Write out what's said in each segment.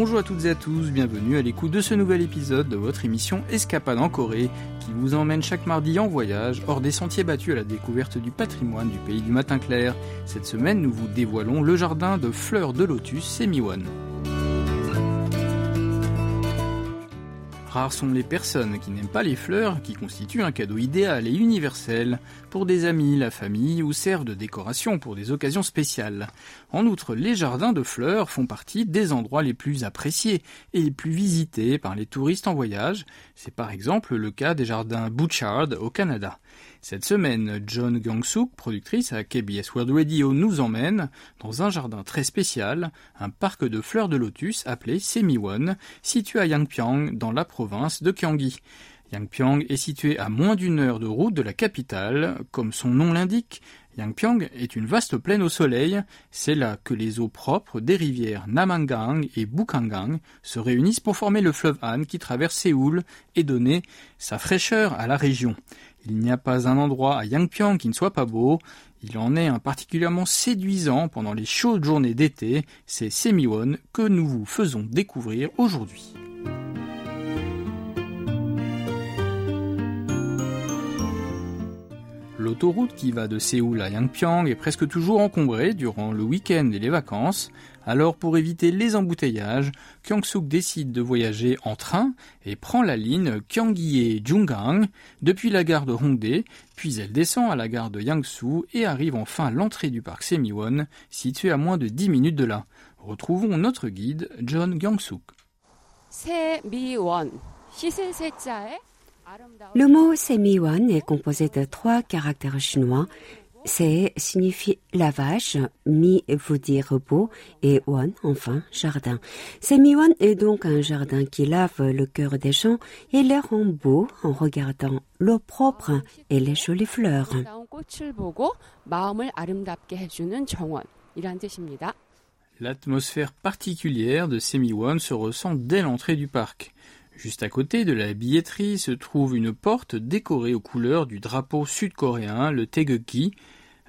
Bonjour à toutes et à tous, bienvenue à l'écoute de ce nouvel épisode de votre émission Escapade en Corée qui vous emmène chaque mardi en voyage hors des sentiers battus à la découverte du patrimoine du pays du matin clair. Cette semaine, nous vous dévoilons le jardin de fleurs de lotus Semiwon. Rares sont les personnes qui n'aiment pas les fleurs, qui constituent un cadeau idéal et universel pour des amis, la famille ou servent de décoration pour des occasions spéciales. En outre, les jardins de fleurs font partie des endroits les plus appréciés et les plus visités par les touristes en voyage. C'est par exemple le cas des jardins Bouchard au Canada. Cette semaine, John Gang-suk, productrice à KBS World Radio, nous emmène dans un jardin très spécial, un parc de fleurs de lotus appelé Semiwon, situé à Yangpyeong dans la province de Gyeonggi. Yangpyeong est situé à moins d'une heure de route de la capitale. Comme son nom l'indique, Yangpyeong est une vaste plaine au soleil. C'est là que les eaux propres des rivières Namangang et Bukhangang se réunissent pour former le fleuve Han qui traverse Séoul et donner sa fraîcheur à la région. Il n'y a pas un endroit à Yangpyeong qui ne soit pas beau. Il en est un particulièrement séduisant pendant les chaudes journées d'été. C'est Semiwon que nous vous faisons découvrir aujourd'hui. L'autoroute qui va de Séoul à Yangpyeong est presque toujours encombrée durant le week-end et les vacances. Alors pour éviter les embouteillages, Kyung-suk décide de voyager en train et prend la ligne Gyeonggi-Jungang depuis la gare de Hongdae, puis elle descend à la gare de Yangsu et arrive enfin à l'entrée du parc Semiwon, situé à moins de 10 minutes de là. Retrouvons notre guide John Kyung-suk. Le mot Semiwan est composé de trois caractères chinois. Se signifie lavage, mi veut dire repos et wan enfin jardin. Semiwan est donc un jardin qui lave le cœur des gens et les rend beaux en regardant l'eau propre et les jolies fleurs. L'atmosphère particulière de Semiwan se ressent dès l'entrée du parc. Juste à côté de la billetterie se trouve une porte décorée aux couleurs du drapeau sud-coréen, le Taegukgi.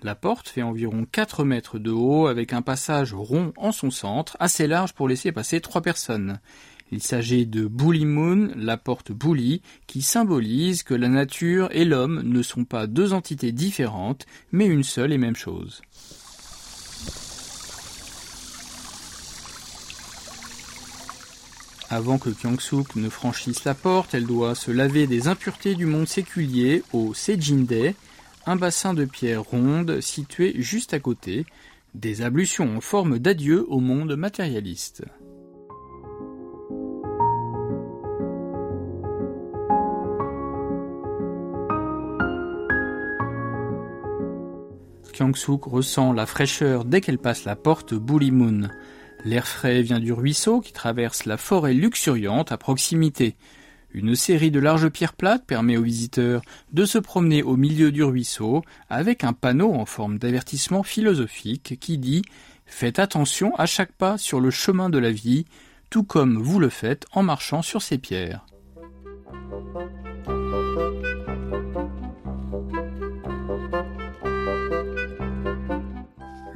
La porte fait environ 4 mètres de haut avec un passage rond en son centre, assez large pour laisser passer trois personnes. Il s'agit de Bully Moon, la porte Bully, qui symbolise que la nature et l'homme ne sont pas deux entités différentes, mais une seule et même chose. Avant que Kyung-suk ne franchisse la porte, elle doit se laver des impuretés du monde séculier au Sejinde, un bassin de pierre ronde situé juste à côté, des ablutions en forme d'adieu au monde matérialiste. Kyung-suk ressent la fraîcheur dès qu'elle passe la porte Bully. L'air frais vient du ruisseau qui traverse la forêt luxuriante à proximité. Une série de larges pierres plates permet aux visiteurs de se promener au milieu du ruisseau avec un panneau en forme d'avertissement philosophique qui dit Faites attention à chaque pas sur le chemin de la vie, tout comme vous le faites en marchant sur ces pierres.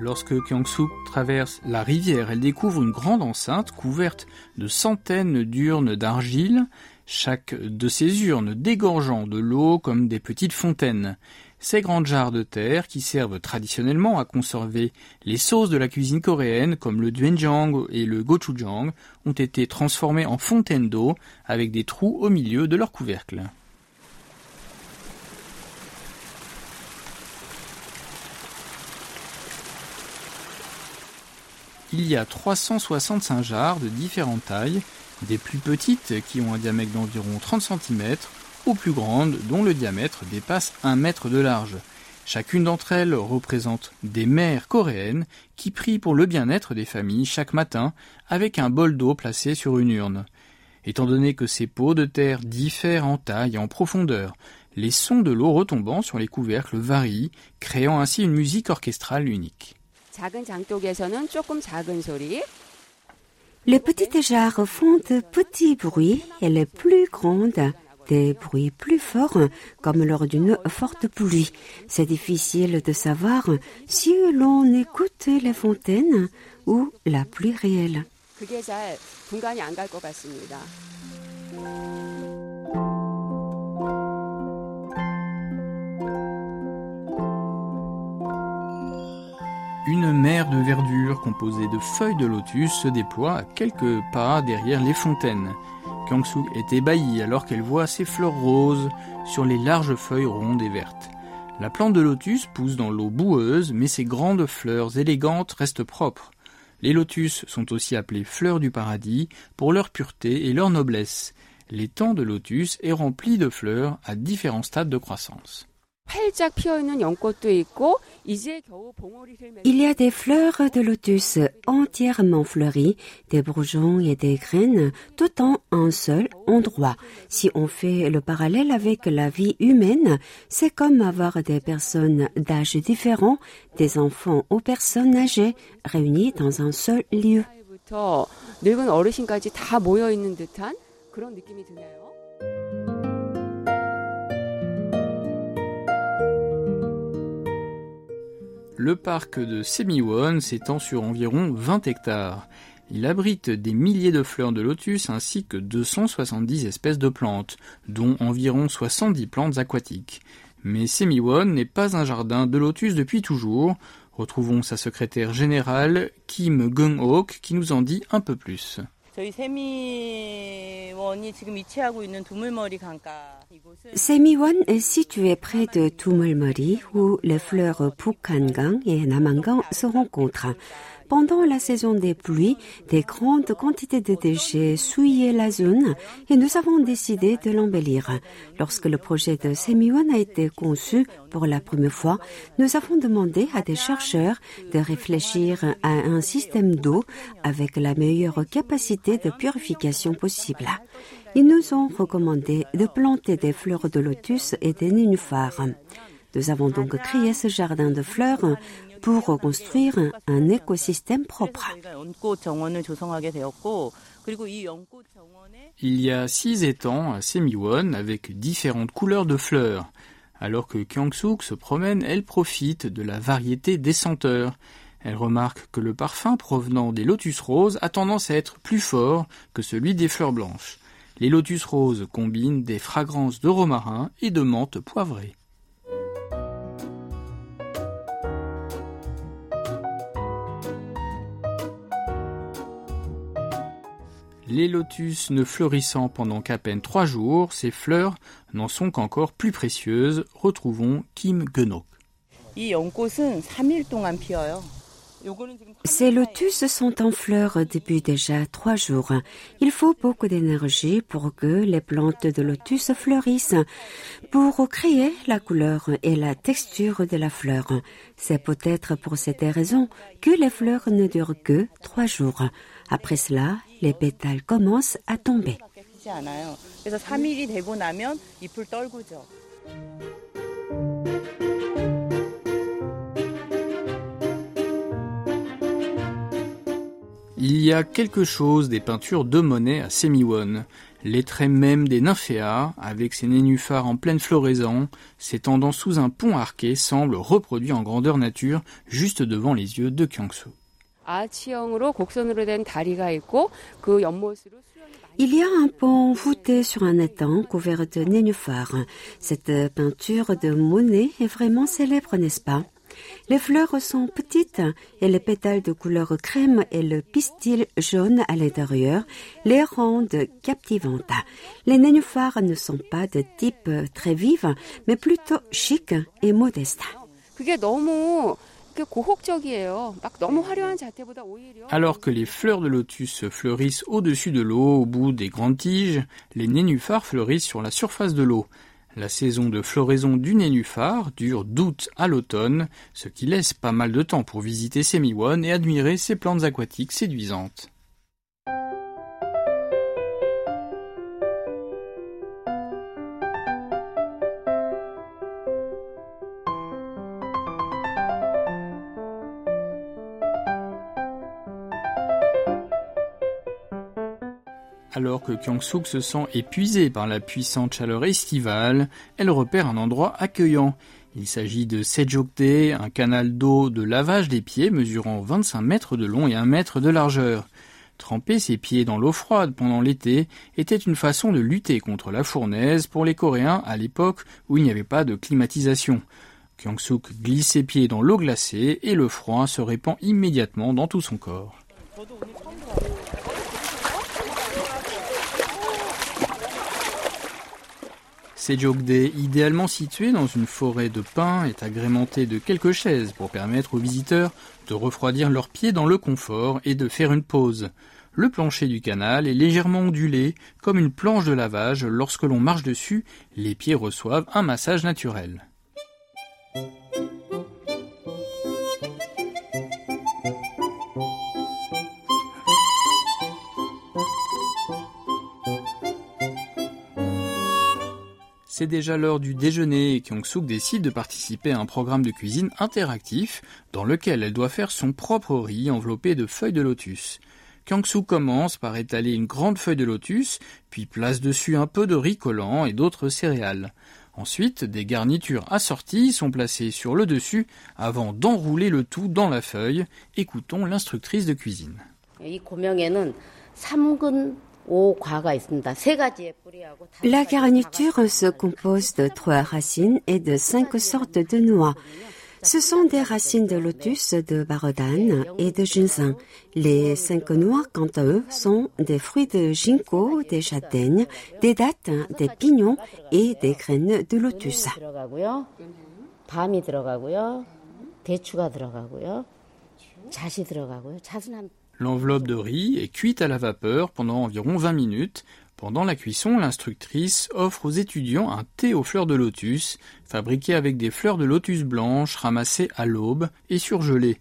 Lorsque Kyung-suk traverse la rivière, elle découvre une grande enceinte couverte de centaines d'urnes d'argile, chaque de ces urnes dégorgeant de l'eau comme des petites fontaines. Ces grandes jarres de terre, qui servent traditionnellement à conserver les sauces de la cuisine coréenne comme le doenjang et le gochujang, ont été transformées en fontaines d'eau avec des trous au milieu de leur couvercle. Il y a 365 jarres de différentes tailles, des plus petites qui ont un diamètre d'environ 30 cm, aux plus grandes dont le diamètre dépasse 1 mètre de large. Chacune d'entre elles représente des mères coréennes qui prient pour le bien-être des familles chaque matin avec un bol d'eau placé sur une urne. Étant donné que ces pots de terre diffèrent en taille et en profondeur, les sons de l'eau retombant sur les couvercles varient, créant ainsi une musique orchestrale unique. Les petites jarres font de petits bruits et les plus grandes des bruits plus forts comme lors d'une forte pluie. C'est difficile de savoir si l'on écoute les fontaines ou la pluie réelle. Une mer de verdure composée de feuilles de lotus se déploie à quelques pas derrière les fontaines. Kyung-suk est ébahie alors qu'elle voit ses fleurs roses sur les larges feuilles rondes et vertes. La plante de lotus pousse dans l'eau boueuse, mais ses grandes fleurs élégantes restent propres. Les lotus sont aussi appelés fleurs du paradis pour leur pureté et leur noblesse. L'étang de lotus est rempli de fleurs à différents stades de croissance. Il y a des fleurs de lotus entièrement fleuries, des bourgeons et des graines, tout en un seul endroit. Si on fait le parallèle avec la vie humaine, c'est comme avoir des personnes d'âge différents, des enfants ou personnes âgées, réunies dans un seul lieu. Le parc de Semiwon s'étend sur environ 20 hectares. Il abrite des milliers de fleurs de lotus ainsi que 270 espèces de plantes, dont environ 70 plantes aquatiques. Mais Semiwon n'est pas un jardin de lotus depuis toujours. Retrouvons sa secrétaire générale, Kim Gung-ok, qui nous en dit un peu plus. Semiwon est situé près de Tumulmori où les fleurs Pukangang et Namangang se rencontrent. Pendant la saison des pluies, des grandes quantités de déchets souillaient la zone et nous avons décidé de l'embellir. Lorsque le projet de Semiwon a été conçu pour la première fois, nous avons demandé à des chercheurs de réfléchir à un système d'eau avec la meilleure capacité de purification possible. Ils nous ont recommandé de planter des fleurs de lotus et des nénuphars. Nous avons donc créé ce jardin de fleurs pour reconstruire un écosystème propre. Il y a six étangs à Semiwon avec différentes couleurs de fleurs. Alors que Kyung-suk se promène, elle profite de la variété des senteurs. Elle remarque que le parfum provenant des lotus roses a tendance à être plus fort que celui des fleurs blanches. Les lotus roses combinent des fragrances de romarin et de menthe poivrée. Les lotus ne fleurissant pendant qu'à peine trois jours, ces fleurs n'en sont qu'encore plus précieuses. Retrouvons Kim Genok. Ces lotus sont en fleurs depuis déjà trois jours. Il faut beaucoup d'énergie pour que les plantes de lotus fleurissent, pour créer la couleur et la texture de la fleur. C'est peut-être pour cette raison que les fleurs ne durent que trois jours. Après cela, les pétales commencent à tomber. Il y a quelque chose des peintures de Monet à Semiwon. Les traits même des nymphéas, avec ses nénuphars en pleine floraison, s'étendant sous un pont arqué, semblent reproduits en grandeur nature, juste devant les yeux de Kyung-soo. Il y a un pont voûté sur un étang couvert de nénuphars. Cette peinture de Monet est vraiment célèbre, n'est-ce pas? Les fleurs sont petites et les pétales de couleur crème et le pistil jaune à l'intérieur les rendent captivantes. Les nénuphars ne sont pas de type très vif, mais plutôt chic et modeste. Alors que les fleurs de lotus fleurissent au-dessus de l'eau au bout des grandes tiges, les nénuphars fleurissent sur la surface de l'eau. La saison de floraison du nénuphar dure d'août à l'automne, ce qui laisse pas mal de temps pour visiter Semiwon et admirer ces plantes aquatiques séduisantes. Que Kyung-suk se sent épuisé par la puissante chaleur estivale, elle repère un endroit accueillant. Il s'agit de Sejokte, un canal d'eau de lavage des pieds mesurant 25 mètres de long et 1 mètre de largeur. Tremper ses pieds dans l'eau froide pendant l'été était une façon de lutter contre la fournaise pour les Coréens à l'époque où il n'y avait pas de climatisation. Kyung-suk glisse ses pieds dans l'eau glacée et le froid se répand immédiatement dans tout son corps. Sejokde, idéalement situé dans une forêt de pins, est agrémenté de quelques chaises pour permettre aux visiteurs de refroidir leurs pieds dans le confort et de faire une pause. Le plancher du canal est légèrement ondulé, comme une planche de lavage. Lorsque l'on marche dessus, les pieds reçoivent un massage naturel. C'est déjà l'heure du déjeuner et Kyung-suk décide de participer à un programme de cuisine interactif dans lequel elle doit faire son propre riz enveloppé de feuilles de lotus. Kyung-suk commence par étaler une grande feuille de lotus, puis place dessus un peu de riz collant et d'autres céréales. Ensuite, des garnitures assorties sont placées sur le dessus avant d'enrouler le tout dans la feuille. Écoutons l'instructrice de cuisine. La garniture se compose de trois racines et de cinq sortes de noix. Ce sont des racines de lotus, de barodane et de ginseng. Les cinq noix, quant à eux, sont des fruits de ginkgo, des châtaignes, des dattes, des pignons et des graines de lotus. L'enveloppe de riz est cuite à la vapeur pendant environ 20 minutes. Pendant la cuisson, l'instructrice offre aux étudiants un thé aux fleurs de lotus, fabriqué avec des fleurs de lotus blanches ramassées à l'aube et surgelées.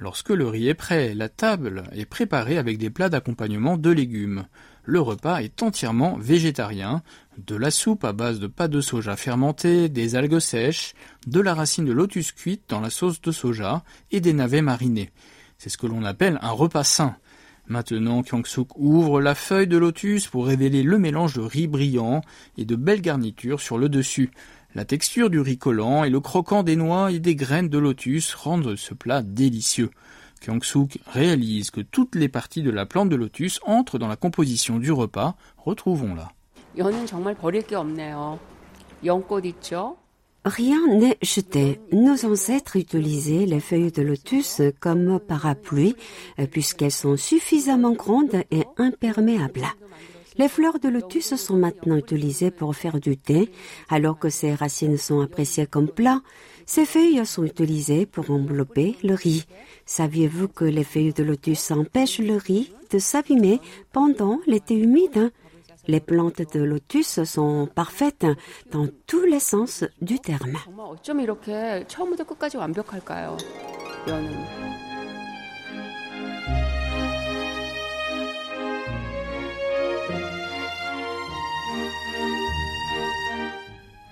Lorsque le riz est prêt, la table est préparée avec des plats d'accompagnement de légumes. Le repas est entièrement végétarien, de la soupe à base de pâte de soja fermentée, des algues sèches, de la racine de lotus cuite dans la sauce de soja et des navets marinés. C'est ce que l'on appelle un repas sain. Maintenant, Kyung-suk ouvre la feuille de lotus pour révéler le mélange de riz brillant et de belles garnitures sur le dessus. La texture du riz collant et le croquant des noix et des graines de lotus rendent ce plat délicieux. Kyung-suk réalise que toutes les parties de la plante de lotus entrent dans la composition du repas. Retrouvons-la. Rien n'est jeté. Nos ancêtres utilisaient les feuilles de lotus comme parapluie puisqu'elles sont suffisamment grandes et imperméables. Les fleurs de lotus sont maintenant utilisées pour faire du thé, alors que ces racines sont appréciées comme plat. Ces feuilles sont utilisées pour envelopper le riz. Saviez-vous que les feuilles de lotus empêchent le riz de s'abîmer pendant l'été humide? Les plantes de lotus sont parfaites dans tous les sens du terme.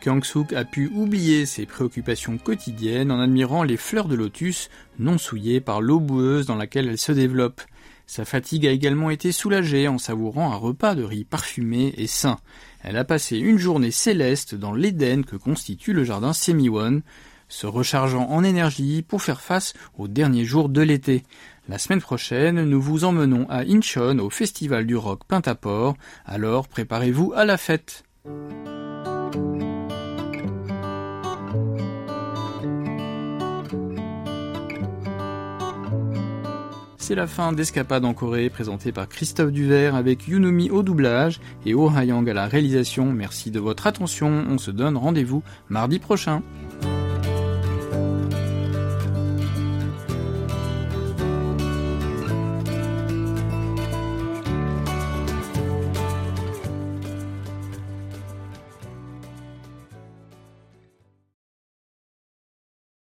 Kyung-suk a pu oublier ses préoccupations quotidiennes en admirant les fleurs de lotus non souillées par l'eau boueuse dans laquelle elles se développent. Sa fatigue a également été soulagée en savourant un repas de riz parfumé et sain. Elle a passé une journée céleste dans l'Éden que constitue le jardin Semiwon, se rechargeant en énergie pour faire face aux derniers jours de l'été. La semaine prochaine, nous vous emmenons à Incheon au festival du rock Pintaport, alors préparez-vous à la fête. C'est la fin d'Escapade en Corée, présentée par Christophe Duvert avec Yunumi au doublage et Oh Hayang à la réalisation. Merci de votre attention. On se donne rendez-vous mardi prochain.